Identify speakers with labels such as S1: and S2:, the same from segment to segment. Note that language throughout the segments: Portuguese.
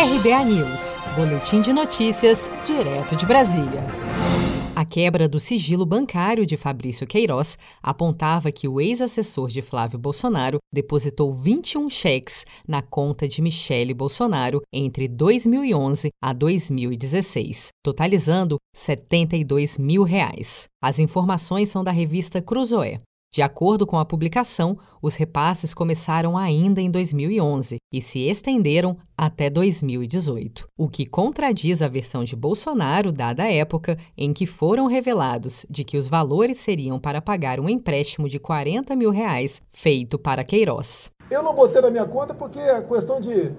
S1: RBA News, Boletim de Notícias, direto de Brasília. A quebra do sigilo bancário de Fabrício Queiroz apontava que o ex-assessor de Flávio Bolsonaro depositou 21 cheques na conta de Michele Bolsonaro entre 2011 a 2016, totalizando 72 mil reais. As informações são da revista Cruzoé. De acordo com a publicação, os repasses começaram ainda em 2011 e se estenderam até 2018, o que contradiz a versão de Bolsonaro dada à época em que foram revelados de que os valores seriam para pagar um empréstimo de 40 mil reais feito para Queiroz.
S2: Eu não botei na minha conta porque a questão de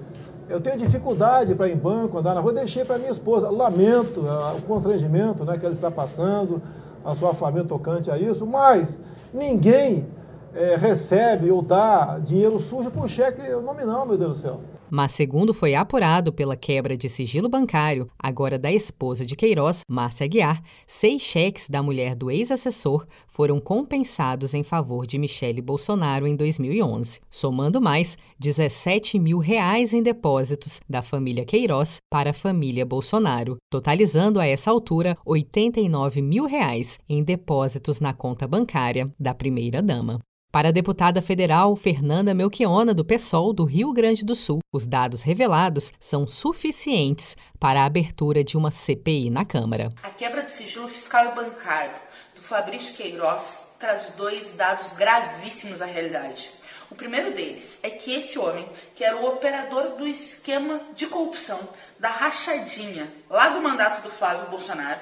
S2: eu tenho dificuldade para ir em banco, andar na rua, deixei para minha esposa. Lamento uh, o constrangimento né, que ela está passando, a sua família tocante a isso, mas ninguém é, recebe ou dá dinheiro sujo por cheque nominal, meu Deus do céu.
S1: Mas, segundo foi apurado pela quebra de sigilo bancário, agora da esposa de Queiroz, Márcia Aguiar, seis cheques da mulher do ex-assessor foram compensados em favor de Michele Bolsonaro em 2011, somando mais 17 mil reais em depósitos da família Queiroz para a família Bolsonaro, totalizando a essa altura 89 mil reais em depósitos na conta bancária da primeira-dama. Para a deputada federal Fernanda Melchiona, do PSOL do Rio Grande do Sul, os dados revelados são suficientes para a abertura de uma CPI na Câmara.
S3: A quebra do sigilo fiscal e bancário do Fabrício Queiroz traz dois dados gravíssimos à realidade. O primeiro deles é que esse homem, que era o operador do esquema de corrupção da rachadinha lá do mandato do Flávio Bolsonaro,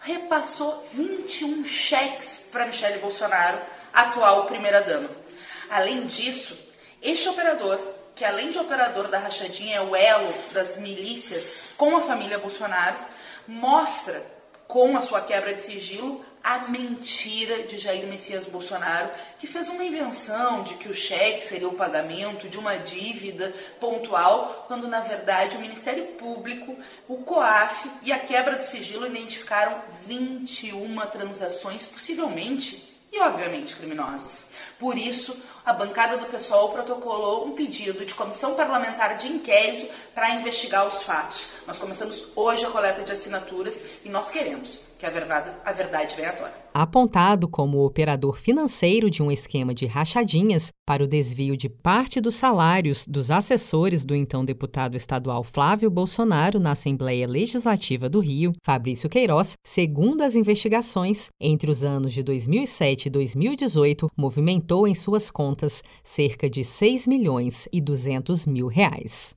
S3: repassou 21 cheques para Michele Bolsonaro atual primeira-dama. Além disso, este operador, que além de operador da rachadinha é o elo das milícias com a família Bolsonaro, mostra com a sua quebra de sigilo a mentira de Jair Messias Bolsonaro, que fez uma invenção de que o cheque seria o pagamento de uma dívida pontual, quando na verdade o Ministério Público, o COAF e a quebra do sigilo identificaram 21 transações, possivelmente e, obviamente, criminosas. Por isso, a bancada do PSOL protocolou um pedido de comissão parlamentar de inquérito para investigar os fatos. Nós começamos hoje a coleta de assinaturas e nós queremos que a verdade, a verdade venha à tona.
S1: Apontado como operador financeiro de um esquema de rachadinhas para o desvio de parte dos salários dos assessores do então deputado estadual Flávio Bolsonaro na Assembleia Legislativa do Rio, Fabrício Queiroz, segundo as investigações, entre os anos de 2007 e 2018, movimentou em suas contas cerca de 6 milhões e 200 mil reais.